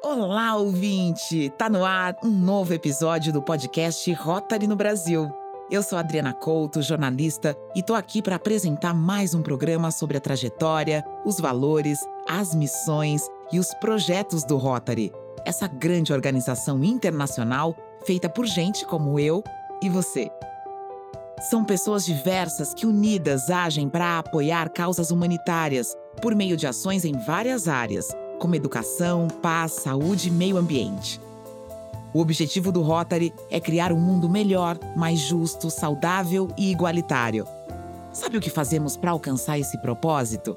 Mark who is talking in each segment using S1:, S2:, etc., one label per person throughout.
S1: Olá, ouvinte! Tá no ar um novo episódio do podcast Rotary no Brasil. Eu sou Adriana Couto, jornalista, e tô aqui para apresentar mais um programa sobre a trajetória, os valores, as missões e os projetos do Rotary, essa grande organização internacional feita por gente como eu e você. São pessoas diversas que unidas agem para apoiar causas humanitárias por meio de ações em várias áreas, como educação, paz, saúde e meio ambiente. O objetivo do Rotary é criar um mundo melhor, mais justo, saudável e igualitário. Sabe o que fazemos para alcançar esse propósito?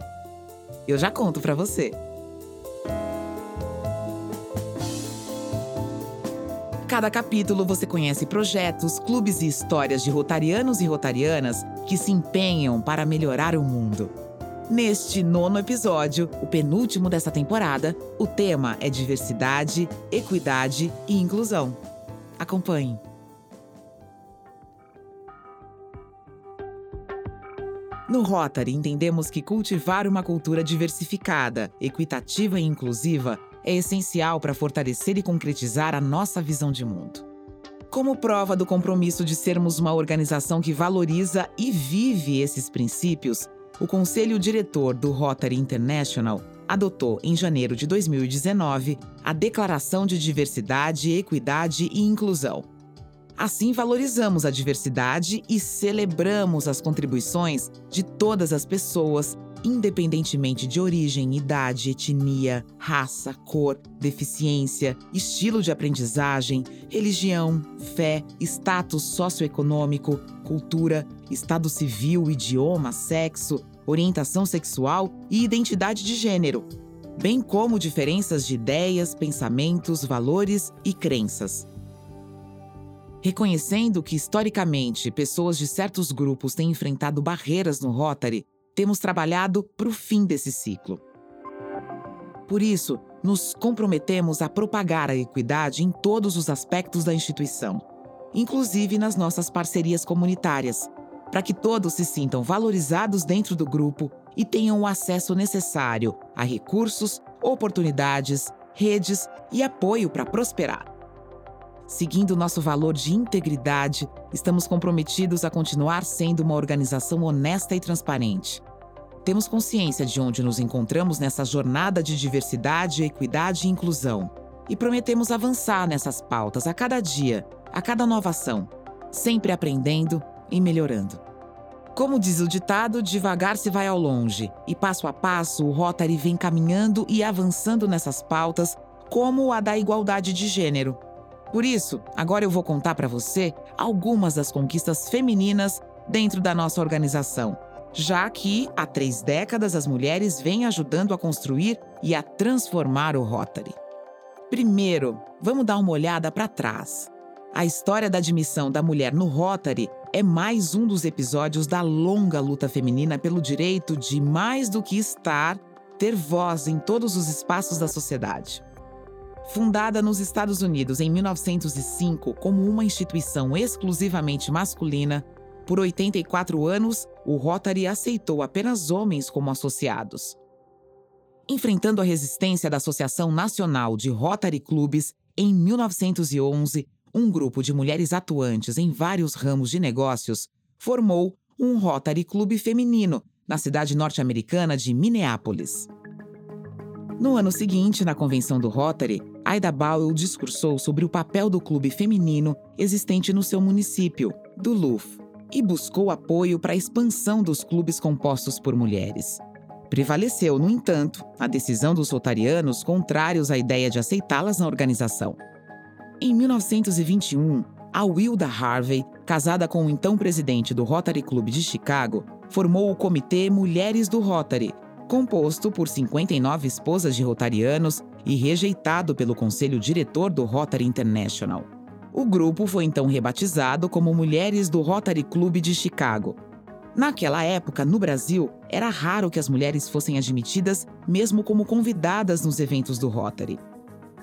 S1: Eu já conto para você. Cada capítulo você conhece projetos, clubes e histórias de rotarianos e rotarianas que se empenham para melhorar o mundo. Neste nono episódio, o penúltimo dessa temporada, o tema é diversidade, equidade e inclusão. Acompanhe. No Rotary, entendemos que cultivar uma cultura diversificada, equitativa e inclusiva é essencial para fortalecer e concretizar a nossa visão de mundo. Como prova do compromisso de sermos uma organização que valoriza e vive esses princípios, o Conselho Diretor do Rotary International adotou, em janeiro de 2019, a Declaração de Diversidade, Equidade e Inclusão. Assim, valorizamos a diversidade e celebramos as contribuições de todas as pessoas independentemente de origem, idade, etnia, raça, cor, deficiência, estilo de aprendizagem, religião, fé, status socioeconômico, cultura, estado civil, idioma, sexo, orientação sexual e identidade de gênero, bem como diferenças de ideias, pensamentos, valores e crenças. Reconhecendo que, historicamente, pessoas de certos grupos têm enfrentado barreiras no Rotary, temos trabalhado para o fim desse ciclo. Por isso, nos comprometemos a propagar a equidade em todos os aspectos da instituição, inclusive nas nossas parcerias comunitárias, para que todos se sintam valorizados dentro do grupo e tenham o acesso necessário a recursos, oportunidades, redes e apoio para prosperar. Seguindo nosso valor de integridade, estamos comprometidos a continuar sendo uma organização honesta e transparente. Temos consciência de onde nos encontramos nessa jornada de diversidade, equidade e inclusão. E prometemos avançar nessas pautas a cada dia, a cada nova ação, sempre aprendendo e melhorando. Como diz o ditado, devagar se vai ao longe, e passo a passo o Rotary vem caminhando e avançando nessas pautas, como a da igualdade de gênero. Por isso, agora eu vou contar para você algumas das conquistas femininas dentro da nossa organização, já que há três décadas as mulheres vêm ajudando a construir e a transformar o Rotary. Primeiro, vamos dar uma olhada para trás. A história da admissão da mulher no Rotary é mais um dos episódios da longa luta feminina pelo direito de, mais do que estar, ter voz em todos os espaços da sociedade. Fundada nos Estados Unidos em 1905 como uma instituição exclusivamente masculina, por 84 anos, o Rotary aceitou apenas homens como associados. Enfrentando a resistência da Associação Nacional de Rotary Clubes, em 1911, um grupo de mulheres atuantes em vários ramos de negócios formou um Rotary Clube feminino na cidade norte-americana de Minneapolis. No ano seguinte, na convenção do Rotary, Aida Bowell discursou sobre o papel do clube feminino existente no seu município, Duluth, e buscou apoio para a expansão dos clubes compostos por mulheres. Prevaleceu, no entanto, a decisão dos rotarianos contrários à ideia de aceitá-las na organização. Em 1921, a Wilda Harvey, casada com o então presidente do Rotary Club de Chicago, formou o Comitê Mulheres do Rotary, composto por 59 esposas de rotarianos e rejeitado pelo conselho diretor do Rotary International. O grupo foi então rebatizado como Mulheres do Rotary Club de Chicago. Naquela época, no Brasil, era raro que as mulheres fossem admitidas mesmo como convidadas nos eventos do Rotary.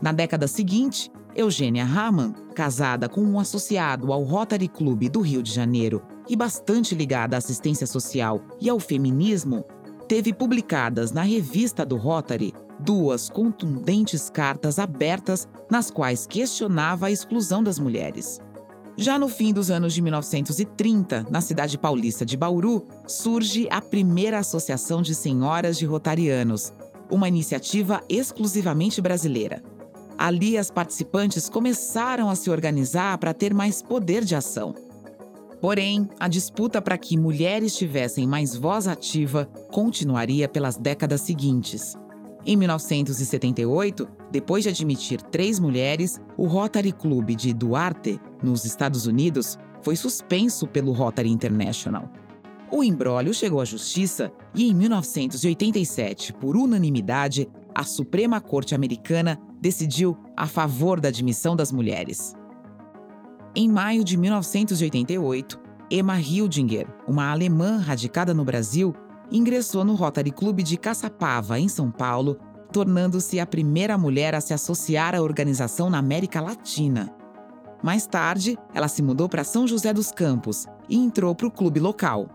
S1: Na década seguinte, Eugênia Raman, casada com um associado ao Rotary Club do Rio de Janeiro e bastante ligada à assistência social e ao feminismo, teve publicadas na revista do Rotary duas contundentes cartas abertas nas quais questionava a exclusão das mulheres. Já no fim dos anos de 1930, na cidade paulista de Bauru, surge a primeira Associação de Senhoras de Rotarianos, uma iniciativa exclusivamente brasileira. Ali, as participantes começaram a se organizar para ter mais poder de ação. Porém, a disputa para que mulheres tivessem mais voz ativa continuaria pelas décadas seguintes. Em 1978, depois de admitir três mulheres, o Rotary Club de Duarte, nos Estados Unidos, foi suspenso pelo Rotary International. O embrólio chegou à justiça e, em 1987, por unanimidade, a Suprema Corte Americana decidiu a favor da admissão das mulheres. Em maio de 1988, Emma Hildinger, uma alemã radicada no Brasil, ingressou no Rotary Club de Caçapava, em São Paulo, tornando-se a primeira mulher a se associar à organização na América Latina. Mais tarde, ela se mudou para São José dos Campos e entrou para o clube local.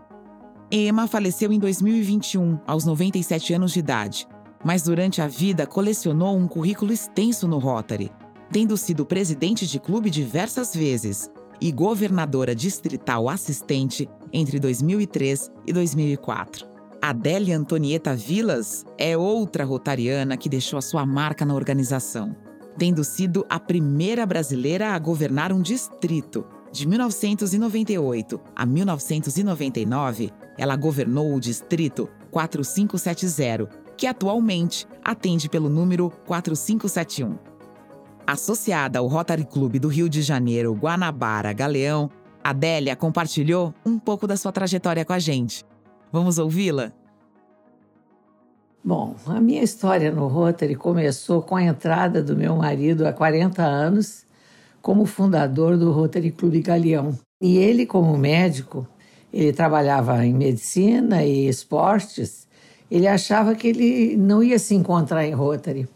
S1: Emma faleceu em 2021, aos 97 anos de idade, mas durante a vida colecionou um currículo extenso no Rotary, tendo sido presidente de clube diversas vezes e governadora distrital assistente entre 2003 e 2004. Adélia Antonieta Vilas é outra rotariana que deixou a sua marca na organização, tendo sido a primeira brasileira a governar um distrito. De 1998 a 1999, ela governou o distrito 4570, que atualmente atende pelo número 4571. Associada ao Rotary Club do Rio de Janeiro, Guanabara, Galeão, Adélia compartilhou um pouco da sua trajetória com a gente. Vamos ouvi-la?
S2: Bom, a minha história no Rotary começou com a entrada do meu marido há 40 anos como fundador do Rotary Clube Galeão. E ele, como médico, ele trabalhava em medicina e esportes ele achava que ele não ia se encontrar em Rotary.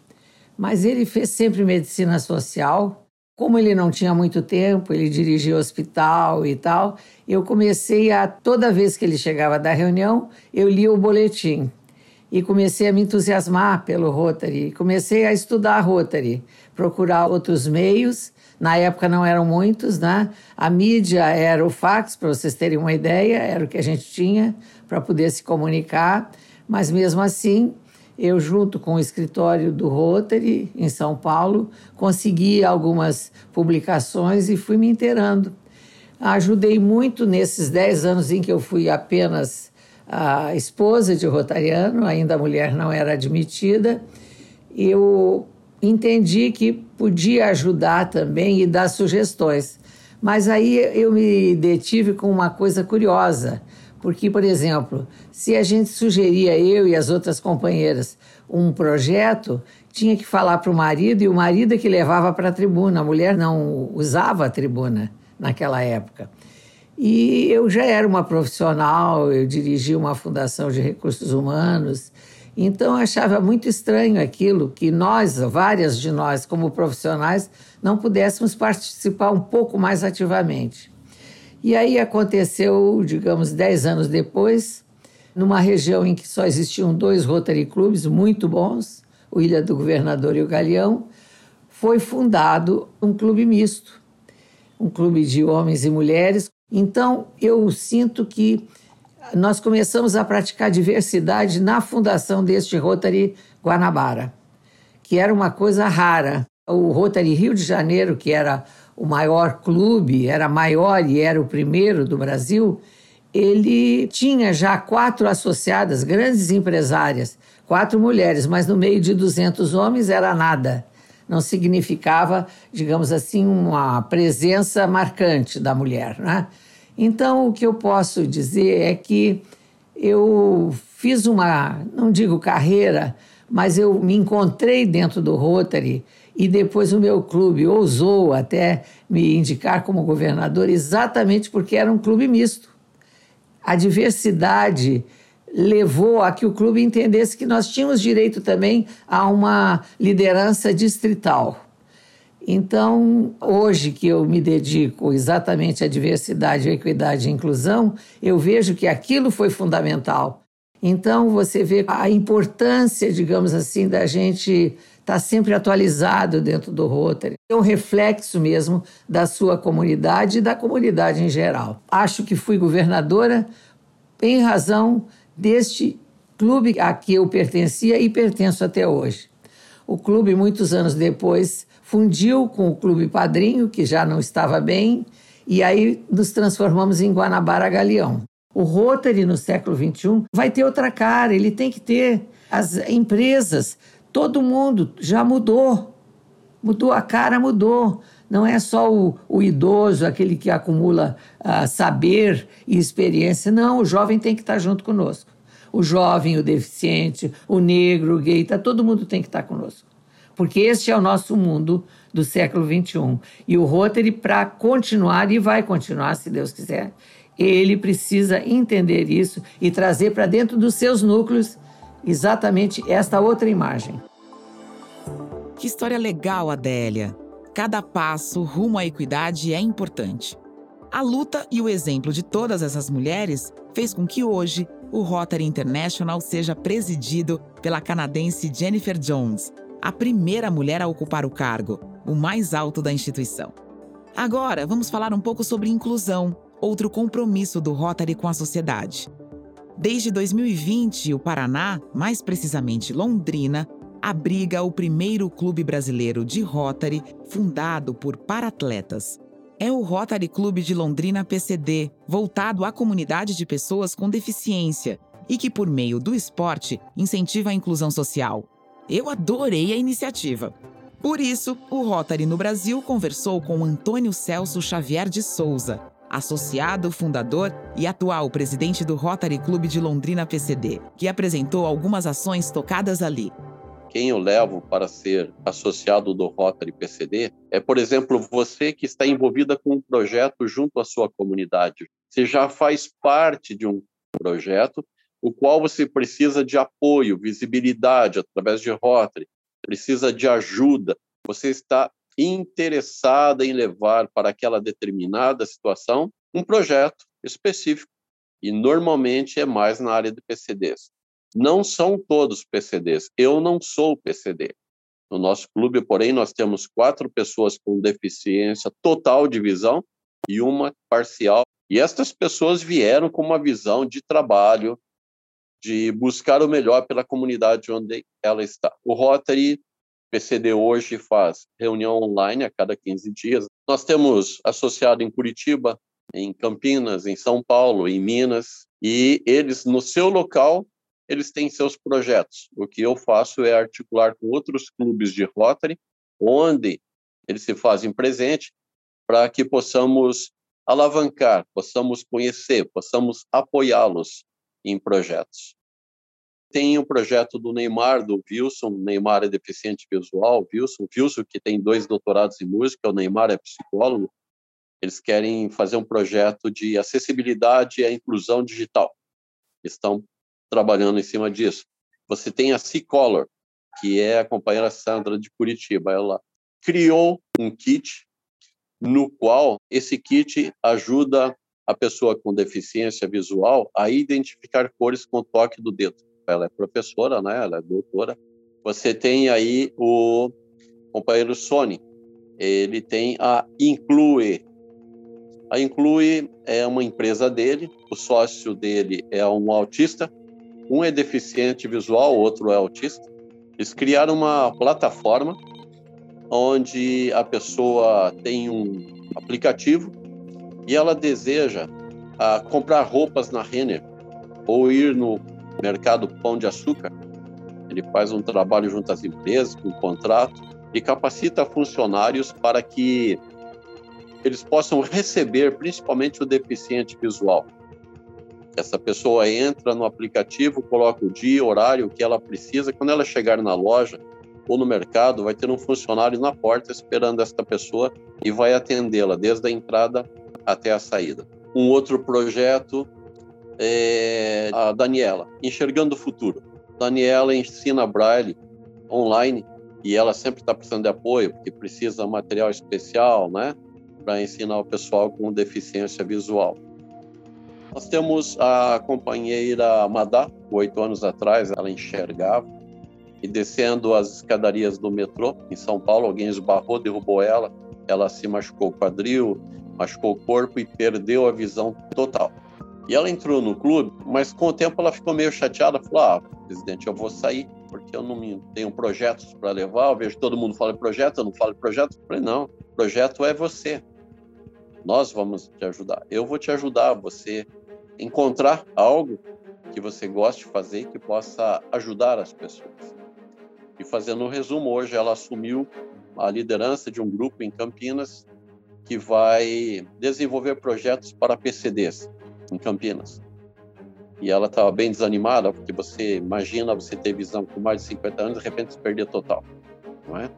S2: Mas ele fez sempre medicina social. Como ele não tinha muito tempo, ele dirigia hospital e tal. Eu comecei a, toda vez que ele chegava da reunião, eu lia o boletim. E comecei a me entusiasmar pelo Rotary. Comecei a estudar Rotary, procurar outros meios. Na época não eram muitos, né? A mídia era o fax, para vocês terem uma ideia, era o que a gente tinha para poder se comunicar. Mas mesmo assim, eu, junto com o escritório do Rotary, em São Paulo, consegui algumas publicações e fui me inteirando. Ajudei muito nesses dez anos em que eu fui apenas a esposa de Rotariano, ainda a mulher não era admitida. Eu entendi que podia ajudar também e dar sugestões. Mas aí eu me detive com uma coisa curiosa. Porque, por exemplo, se a gente sugeria, eu e as outras companheiras, um projeto, tinha que falar para o marido e o marido é que levava para a tribuna. A mulher não usava a tribuna naquela época. E eu já era uma profissional, eu dirigia uma fundação de recursos humanos, então eu achava muito estranho aquilo que nós, várias de nós, como profissionais, não pudéssemos participar um pouco mais ativamente. E aí aconteceu, digamos, dez anos depois, numa região em que só existiam dois Rotary Clubs muito bons, o Ilha do Governador e o Galeão, foi fundado um clube misto, um clube de homens e mulheres. Então, eu sinto que nós começamos a praticar diversidade na fundação deste Rotary Guanabara, que era uma coisa rara. O Rotary Rio de Janeiro, que era o maior clube, era maior e era o primeiro do Brasil, ele tinha já quatro associadas, grandes empresárias, quatro mulheres, mas no meio de 200 homens era nada. Não significava, digamos assim, uma presença marcante da mulher. Né? Então, o que eu posso dizer é que eu fiz uma, não digo carreira, mas eu me encontrei dentro do Rotary e depois o meu clube ousou até me indicar como governador exatamente porque era um clube misto. A diversidade levou a que o clube entendesse que nós tínhamos direito também a uma liderança distrital. Então, hoje que eu me dedico exatamente à diversidade, à equidade e inclusão, eu vejo que aquilo foi fundamental. Então você vê a importância, digamos assim, da gente estar tá sempre atualizado dentro do Rotary. É um reflexo mesmo da sua comunidade e da comunidade em geral. Acho que fui governadora em razão deste clube a que eu pertencia e pertenço até hoje. O clube, muitos anos depois, fundiu com o Clube Padrinho, que já não estava bem, e aí nos transformamos em Guanabara Galeão. O Rotary no século XXI vai ter outra cara, ele tem que ter as empresas, todo mundo já mudou. Mudou a cara, mudou. Não é só o, o idoso, aquele que acumula uh, saber e experiência. Não, o jovem tem que estar junto conosco. O jovem, o deficiente, o negro, o gay, tá, todo mundo tem que estar conosco porque este é o nosso mundo do século XXI. E o Rotary, para continuar, e vai continuar, se Deus quiser, ele precisa entender isso e trazer para dentro dos seus núcleos exatamente esta outra imagem.
S1: Que história legal, Adélia! Cada passo rumo à equidade é importante. A luta e o exemplo de todas essas mulheres fez com que hoje o Rotary International seja presidido pela canadense Jennifer Jones, a primeira mulher a ocupar o cargo, o mais alto da instituição. Agora, vamos falar um pouco sobre inclusão, outro compromisso do Rotary com a sociedade. Desde 2020, o Paraná, mais precisamente Londrina, abriga o primeiro clube brasileiro de Rotary fundado por paratletas. É o Rotary Clube de Londrina PCD, voltado à comunidade de pessoas com deficiência e que, por meio do esporte, incentiva a inclusão social. Eu adorei a iniciativa. Por isso, o Rotary no Brasil conversou com Antônio Celso Xavier de Souza, associado, fundador e atual presidente do Rotary Clube de Londrina PCD, que apresentou algumas ações tocadas ali.
S3: Quem eu levo para ser associado do Rotary PCD é, por exemplo, você que está envolvida com um projeto junto à sua comunidade. Você já faz parte de um projeto o qual você precisa de apoio, visibilidade através de Rotary, precisa de ajuda, você está interessada em levar para aquela determinada situação um projeto específico. E normalmente é mais na área de PCDs. Não são todos PCDs. Eu não sou PCD. No nosso clube, porém, nós temos quatro pessoas com deficiência total de visão e uma parcial. E estas pessoas vieram com uma visão de trabalho, de buscar o melhor pela comunidade onde ela está. O Rotary PCD hoje faz reunião online a cada 15 dias. Nós temos associado em Curitiba, em Campinas, em São Paulo, em Minas, e eles no seu local eles têm seus projetos. O que eu faço é articular com outros clubes de Rotary, onde eles se fazem presente para que possamos alavancar, possamos conhecer, possamos apoiá-los em projetos. Tem o projeto do Neymar, do Wilson, Neymar é deficiente visual, Wilson, Wilson que tem dois doutorados em música, o Neymar é psicólogo, eles querem fazer um projeto de acessibilidade e inclusão digital. Estão trabalhando em cima disso. Você tem a C-Color, que é a companheira Sandra de Curitiba, ela criou um kit no qual esse kit ajuda a pessoa com deficiência visual a identificar cores com o toque do dedo. Ela é professora, né? Ela é doutora. Você tem aí o companheiro Sony. Ele tem a Inclui. A Inclui é uma empresa dele. O sócio dele é um autista. Um é deficiente visual, o outro é autista. Eles criaram uma plataforma onde a pessoa tem um aplicativo e ela deseja ah, comprar roupas na Renner ou ir no mercado Pão de Açúcar, ele faz um trabalho junto às empresas, com contrato, e capacita funcionários para que eles possam receber, principalmente o deficiente visual. Essa pessoa entra no aplicativo, coloca o dia, horário que ela precisa. Quando ela chegar na loja ou no mercado, vai ter um funcionário na porta esperando esta pessoa e vai atendê-la desde a entrada até a saída. Um outro projeto é a Daniela, Enxergando o Futuro. Daniela ensina Braille online e ela sempre está precisando de apoio, porque precisa de material especial, né? Para ensinar o pessoal com deficiência visual. Nós temos a companheira Madá, oito anos atrás, ela enxergava, e descendo as escadarias do metrô em São Paulo, alguém esbarrou, derrubou ela, ela se machucou o quadril, machucou o corpo e perdeu a visão total. E ela entrou no clube, mas com o tempo ela ficou meio chateada, falou: "Ah, presidente, eu vou sair porque eu não tenho projetos para levar. Eu vejo todo mundo fala projeto, eu não falo projeto". Eu falei: "Não, projeto é você. Nós vamos te ajudar. Eu vou te ajudar você encontrar algo que você goste de fazer que possa ajudar as pessoas. E fazendo um resumo, hoje ela assumiu a liderança de um grupo em Campinas que vai desenvolver projetos para PCDs em Campinas. E ela estava bem desanimada, porque você imagina você ter visão com mais de 50 anos e de repente se perder total, não é?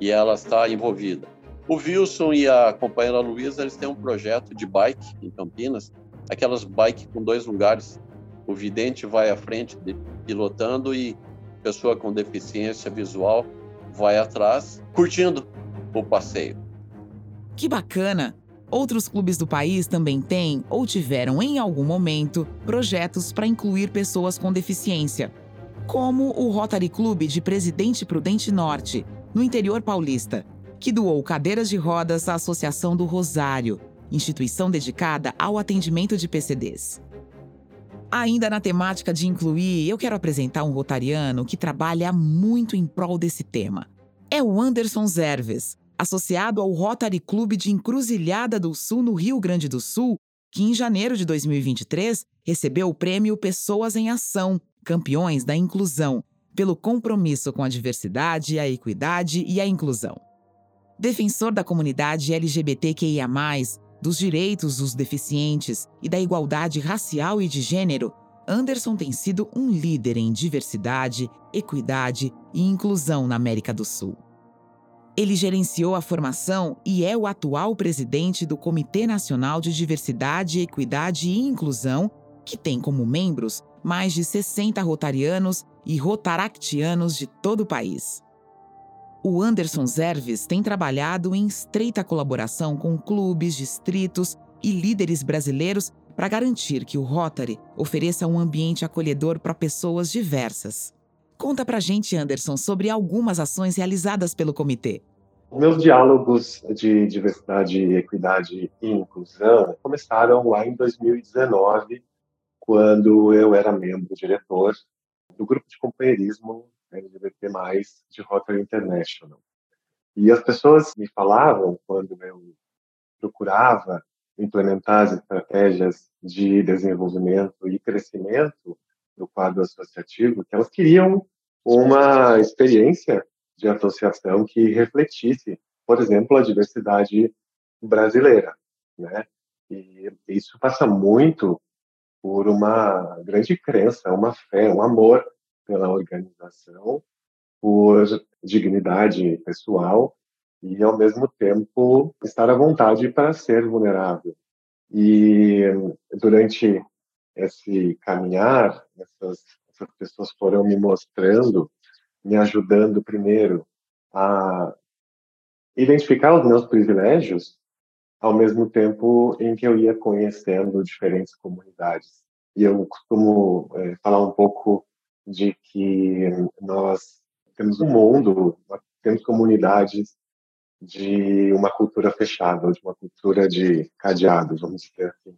S3: E ela está envolvida. O Wilson e a companheira Luísa, eles têm um projeto de bike em Campinas, aquelas bikes com dois lugares. O vidente vai à frente pilotando e pessoa com deficiência visual vai atrás, curtindo o passeio.
S1: Que bacana! Outros clubes do país também têm ou tiveram em algum momento projetos para incluir pessoas com deficiência, como o Rotary Club de Presidente Prudente Norte, no interior paulista, que doou cadeiras de rodas à Associação do Rosário, instituição dedicada ao atendimento de PCDs. Ainda na temática de incluir, eu quero apresentar um rotariano que trabalha muito em prol desse tema. É o Anderson Zerves, associado ao Rotary Clube de Encruzilhada do Sul, no Rio Grande do Sul, que em janeiro de 2023 recebeu o prêmio Pessoas em Ação, Campeões da Inclusão, pelo compromisso com a diversidade, a equidade e a inclusão. Defensor da comunidade LGBTQIA, dos direitos dos deficientes e da igualdade racial e de gênero, Anderson tem sido um líder em diversidade, equidade e inclusão na América do Sul. Ele gerenciou a formação e é o atual presidente do Comitê Nacional de Diversidade, Equidade e Inclusão, que tem como membros mais de 60 rotarianos e rotaractianos de todo o país. O Anderson Zerves tem trabalhado em estreita colaboração com clubes, distritos e líderes brasileiros para garantir que o Rotary ofereça um ambiente acolhedor para pessoas diversas. Conta pra gente, Anderson, sobre algumas ações realizadas pelo comitê.
S4: Meus diálogos de diversidade, equidade e inclusão começaram lá em 2019, quando eu era membro diretor do grupo de companheirismo LGBT+, de Rotary International. E as pessoas me falavam, quando eu procurava implementar as estratégias de desenvolvimento e crescimento do quadro associativo, que elas queriam uma experiência de associação que refletisse, por exemplo, a diversidade brasileira, né? E isso passa muito por uma grande crença, uma fé, um amor pela organização, por dignidade pessoal e, ao mesmo tempo, estar à vontade para ser vulnerável. E durante esse caminhar, essas, essas pessoas foram me mostrando, me ajudando primeiro a identificar os meus privilégios, ao mesmo tempo em que eu ia conhecendo diferentes comunidades. E eu costumo é, falar um pouco de que nós temos um mundo, temos comunidades de uma cultura fechada, de uma cultura de cadeado, vamos dizer assim.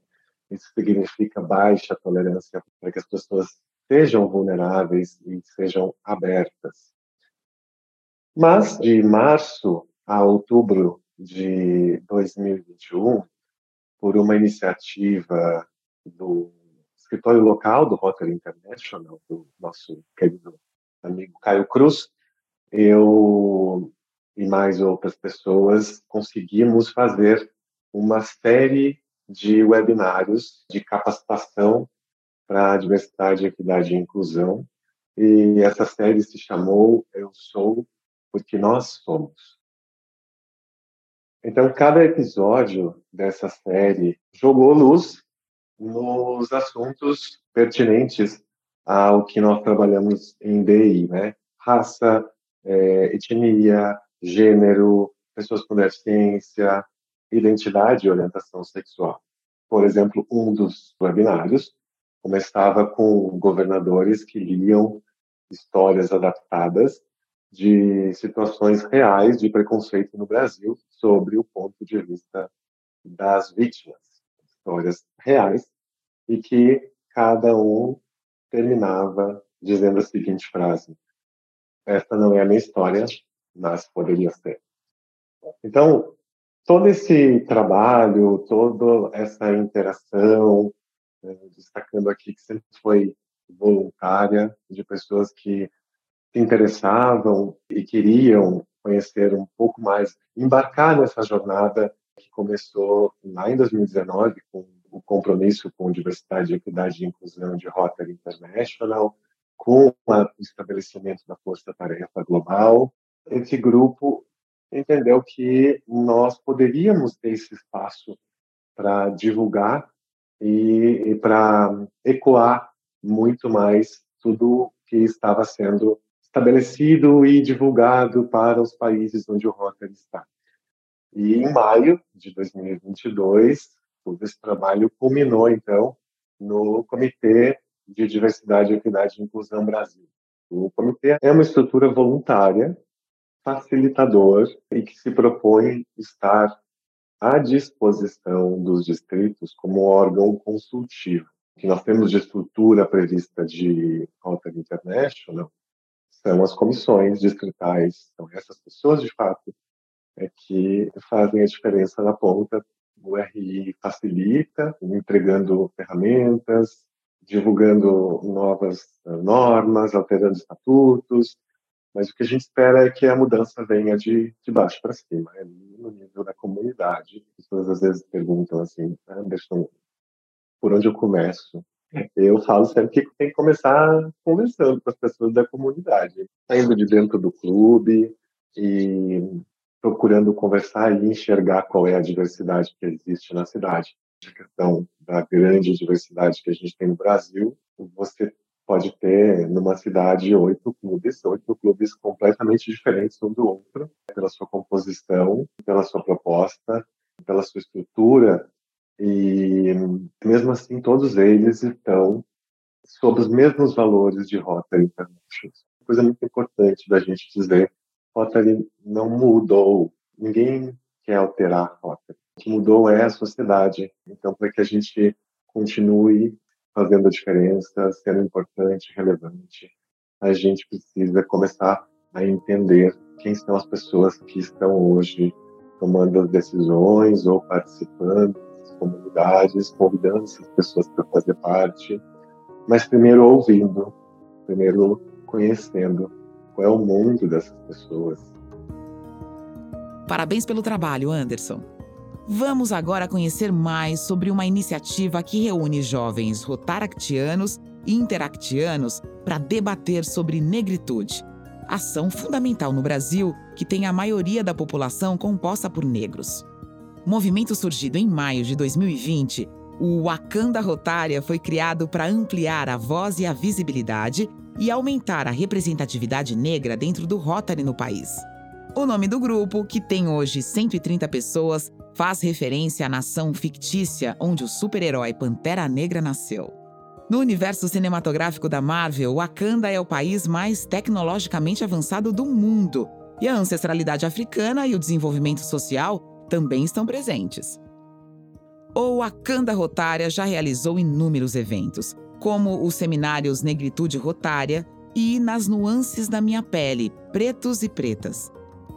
S4: Isso significa baixa tolerância para que as pessoas sejam vulneráveis e sejam abertas. Mas de março a outubro de 2021, por uma iniciativa do escritório local do Rotary International, do nosso querido amigo Caio Cruz, eu e mais outras pessoas conseguimos fazer uma série de webinários de capacitação para diversidade, equidade e inclusão. E essa série se chamou Eu Sou Porque Nós Somos. Então, cada episódio dessa série jogou luz nos assuntos pertinentes ao que nós trabalhamos em DI, né? Raça, é, etnia, gênero, pessoas com deficiência, identidade e orientação sexual. por exemplo, um dos webinários começava com governadores que liam histórias adaptadas de situações reais de preconceito no Brasil sobre o ponto de vista das vítimas, histórias reais, e que cada um terminava dizendo a seguinte frase: Esta não é a minha história, mas poderia ser. Então, todo esse trabalho, toda essa interação, né, destacando aqui que sempre foi voluntária, de pessoas que se interessavam e queriam conhecer um pouco mais, embarcar nessa jornada que começou lá em 2019 com o compromisso com diversidade, equidade e inclusão de Rotary International, com o estabelecimento da Força Tarefa Global. Esse grupo entendeu que nós poderíamos ter esse espaço para divulgar e, e para ecoar muito mais tudo que estava sendo estabelecido e divulgado para os países onde o Rotary está. E em maio de 2022, todo esse trabalho culminou, então, no Comitê de Diversidade, Equidade e Inclusão Brasil. O comitê é uma estrutura voluntária facilitador e que se propõe estar à disposição dos distritos como órgão consultivo. O que nós temos de estrutura prevista de Rotary International são as comissões distritais, são essas pessoas de fato é que fazem a diferença na ponta. O RI facilita, entregando ferramentas, divulgando novas normas, alterando estatutos, mas o que a gente espera é que a mudança venha de, de baixo para cima, no nível da comunidade. As pessoas às vezes perguntam assim, Anderson, por onde eu começo? Eu falo sempre que tem que começar conversando com as pessoas da comunidade, saindo de dentro do clube e procurando conversar e enxergar qual é a diversidade que existe na cidade. A questão da grande diversidade que a gente tem no Brasil, você pode ter numa cidade oito clubes, oito clubes completamente diferentes um do outro, pela sua composição, pela sua proposta, pela sua estrutura, e mesmo assim todos eles estão sob os mesmos valores de Rotary International. Coisa muito importante da gente dizer, Rotary não mudou, ninguém quer alterar Rotary. O que mudou é a sociedade. Então, para que a gente continue fazendo a diferença, sendo importante, relevante. A gente precisa começar a entender quem são as pessoas que estão hoje tomando as decisões ou participando das comunidades, convidando essas pessoas para fazer parte, mas primeiro ouvindo, primeiro conhecendo qual é o mundo dessas pessoas.
S1: Parabéns pelo trabalho, Anderson. Vamos agora conhecer mais sobre uma iniciativa que reúne jovens rotaractianos e interactianos para debater sobre negritude, ação fundamental no Brasil que tem a maioria da população composta por negros. Movimento surgido em maio de 2020, o Wakanda Rotária foi criado para ampliar a voz e a visibilidade e aumentar a representatividade negra dentro do Rotary no país. O nome do grupo, que tem hoje 130 pessoas, faz referência à nação fictícia onde o super-herói Pantera Negra nasceu. No universo cinematográfico da Marvel, Wakanda é o país mais tecnologicamente avançado do mundo, e a ancestralidade africana e o desenvolvimento social também estão presentes. O Wakanda Rotária já realizou inúmeros eventos, como os seminários Negritude Rotária e Nas Nuances da Minha Pele, Pretos e Pretas.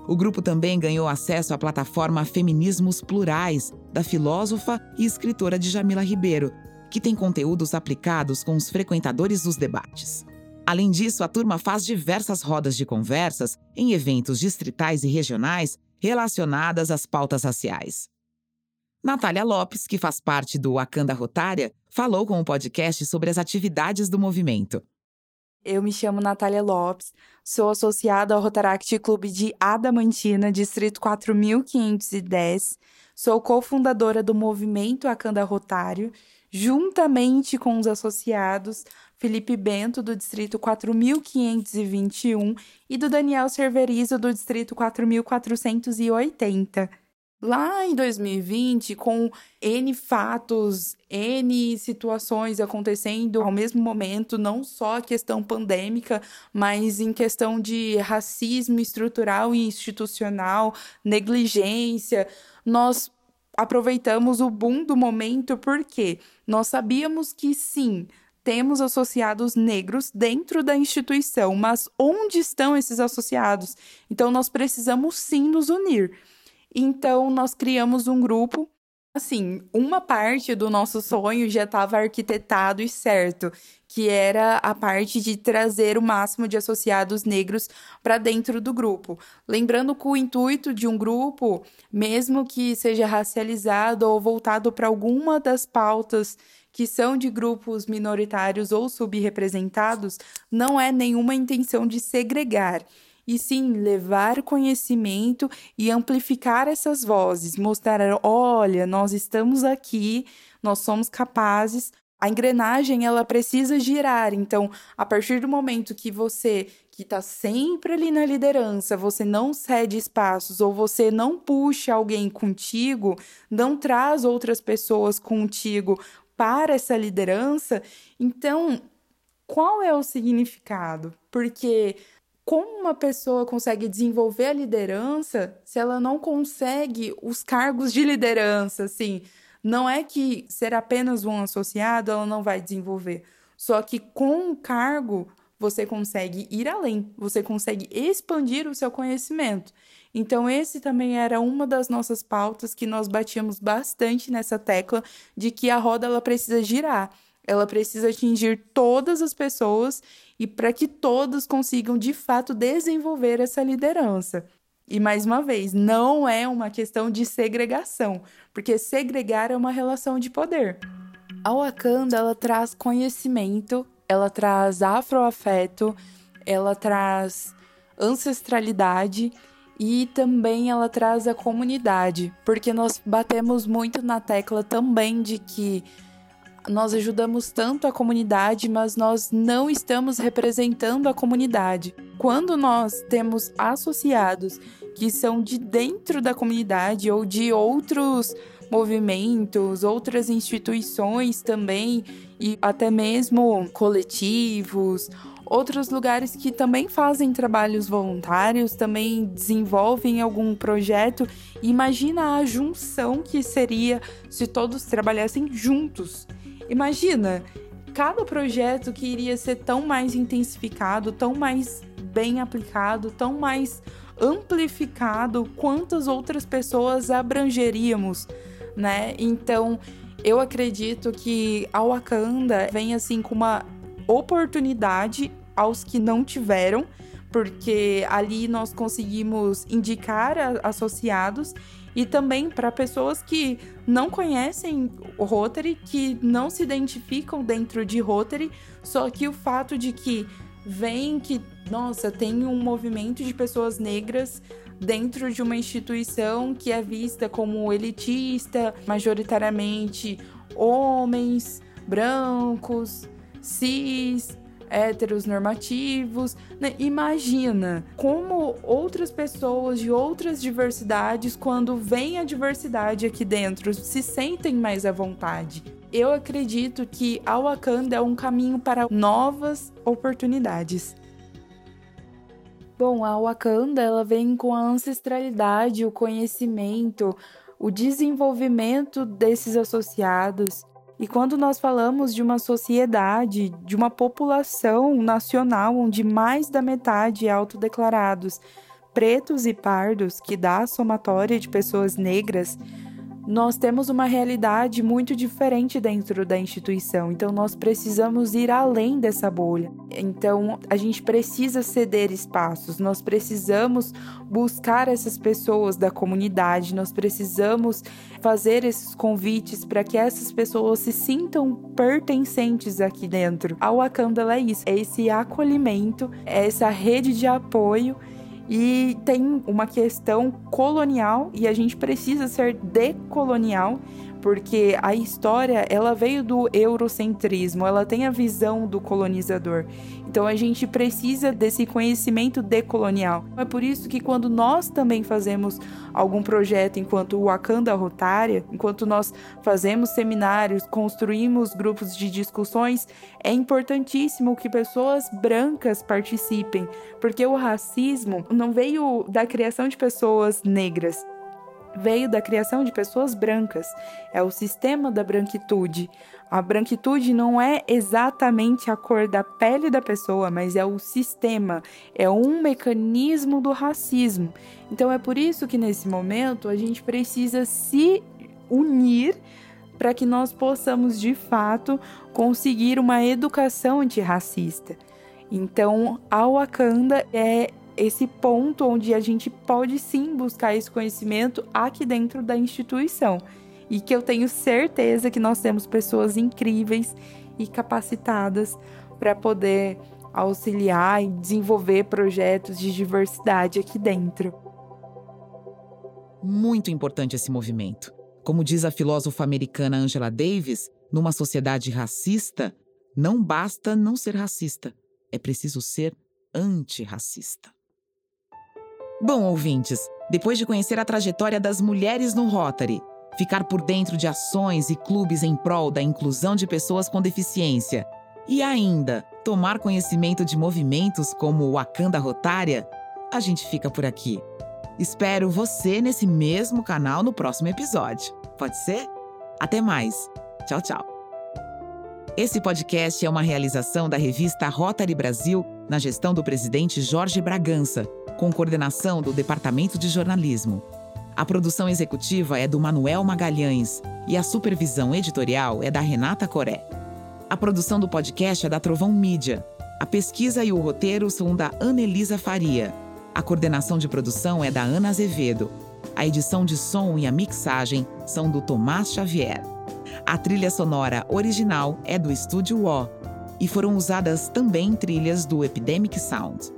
S1: O grupo também ganhou acesso à plataforma Feminismos Plurais, da filósofa e escritora Djamila Ribeiro, que tem conteúdos aplicados com os frequentadores dos debates. Além disso, a turma faz diversas rodas de conversas em eventos distritais e regionais relacionadas às pautas raciais. Natália Lopes, que faz parte do Wakanda Rotária, falou com o podcast sobre as atividades do movimento.
S5: Eu me chamo Natália Lopes, sou associada ao Rotaract Clube de Adamantina, Distrito 4510. Sou cofundadora do movimento Acanda Rotário, juntamente com os associados Felipe Bento, do Distrito 4521, e do Daniel Cerverizo, do Distrito 4480. Lá em 2020, com N fatos, N situações acontecendo ao mesmo momento, não só a questão pandêmica, mas em questão de racismo estrutural e institucional, negligência, nós aproveitamos o boom do momento porque nós sabíamos que sim, temos associados negros dentro da instituição, mas onde estão esses associados? Então nós precisamos sim nos unir. Então, nós criamos um grupo. Assim, uma parte do nosso sonho já estava arquitetado e certo, que era a parte de trazer o máximo de associados negros para dentro do grupo. Lembrando que o intuito de um grupo, mesmo que seja racializado ou voltado para alguma das pautas que são de grupos minoritários ou subrepresentados, não é nenhuma intenção de segregar e sim levar conhecimento e amplificar essas vozes, mostrar, olha, nós estamos aqui, nós somos capazes. A engrenagem ela precisa girar, então a partir do momento que você que está sempre ali na liderança, você não cede espaços ou você não puxa alguém contigo, não traz outras pessoas contigo para essa liderança, então qual é o significado? Porque como uma pessoa consegue desenvolver a liderança se ela não consegue os cargos de liderança, assim? Não é que ser apenas um associado ela não vai desenvolver. Só que com o cargo você consegue ir além, você consegue expandir o seu conhecimento. Então, esse também era uma das nossas pautas que nós batíamos bastante nessa tecla de que a roda ela precisa girar, ela precisa atingir todas as pessoas e para que todos consigam de fato desenvolver essa liderança. E mais uma vez, não é uma questão de segregação, porque segregar é uma relação de poder. A Wakanda ela traz conhecimento, ela traz afroafeto, ela traz ancestralidade e também ela traz a comunidade, porque nós batemos muito na tecla também de que nós ajudamos tanto a comunidade, mas nós não estamos representando a comunidade. Quando nós temos associados que são de dentro da comunidade ou de outros movimentos, outras instituições também, e até mesmo coletivos, outros lugares que também fazem trabalhos voluntários, também desenvolvem algum projeto. Imagina a junção que seria se todos trabalhassem juntos. Imagina, cada projeto que iria ser tão mais intensificado, tão mais bem aplicado, tão mais amplificado, quantas outras pessoas abrangeríamos, né? Então, eu acredito que a Wakanda vem assim com uma oportunidade aos que não tiveram, porque ali nós conseguimos indicar associados e também para pessoas que não conhecem o Rotary, que não se identificam dentro de Rotary, só que o fato de que vem que, nossa, tem um movimento de pessoas negras dentro de uma instituição que é vista como elitista, majoritariamente homens, brancos, cis, héteros normativos. Né? Imagina como outras pessoas de outras diversidades, quando vem a diversidade aqui dentro, se sentem mais à vontade. Eu acredito que a Wakanda é um caminho para novas oportunidades. Bom, a Wakanda ela vem com a ancestralidade, o conhecimento, o desenvolvimento desses associados e quando nós falamos de uma sociedade, de uma população nacional onde mais da metade é autodeclarados pretos e pardos, que dá a somatória de pessoas negras, nós temos uma realidade muito diferente dentro da instituição, então nós precisamos ir além dessa bolha. Então a gente precisa ceder espaços, nós precisamos buscar essas pessoas da comunidade, nós precisamos fazer esses convites para que essas pessoas se sintam pertencentes aqui dentro. A Wakanda é isso, é esse acolhimento, é essa rede de apoio e tem uma questão colonial e a gente precisa ser decolonial, porque a história ela veio do eurocentrismo, ela tem a visão do colonizador. Então a gente precisa desse conhecimento decolonial. É por isso que quando nós também fazemos algum projeto enquanto Wakanda Rotária, enquanto nós fazemos seminários, construímos grupos de discussões, é importantíssimo que pessoas brancas participem, porque o racismo não veio da criação de pessoas negras, veio da criação de pessoas brancas. É o sistema da branquitude. A branquitude não é exatamente a cor da pele da pessoa, mas é o sistema, é um mecanismo do racismo. Então é por isso que nesse momento a gente precisa se unir para que nós possamos de fato conseguir uma educação antirracista. Então, a Wakanda é esse ponto onde a gente pode sim buscar esse conhecimento aqui dentro da instituição. E que eu tenho certeza que nós temos pessoas incríveis e capacitadas para poder auxiliar e desenvolver projetos de diversidade aqui dentro.
S1: Muito importante esse movimento. Como diz a filósofa americana Angela Davis, numa sociedade racista, não basta não ser racista, é preciso ser antirracista. Bom, ouvintes, depois de conhecer a trajetória das mulheres no Rotary, ficar por dentro de ações e clubes em prol da inclusão de pessoas com deficiência e ainda tomar conhecimento de movimentos como o Wakanda Rotária, a gente fica por aqui. Espero você nesse mesmo canal no próximo episódio. Pode ser? Até mais. Tchau, tchau. Esse podcast é uma realização da revista Rotary Brasil, na gestão do presidente Jorge Bragança, com coordenação do Departamento de Jornalismo. A produção executiva é do Manuel Magalhães e a supervisão editorial é da Renata Coré. A produção do podcast é da Trovão Mídia. A pesquisa e o roteiro são da Anelisa Faria. A coordenação de produção é da Ana Azevedo. A edição de som e a mixagem são do Tomás Xavier. A trilha sonora original é do Estúdio O e foram usadas também trilhas do Epidemic Sound.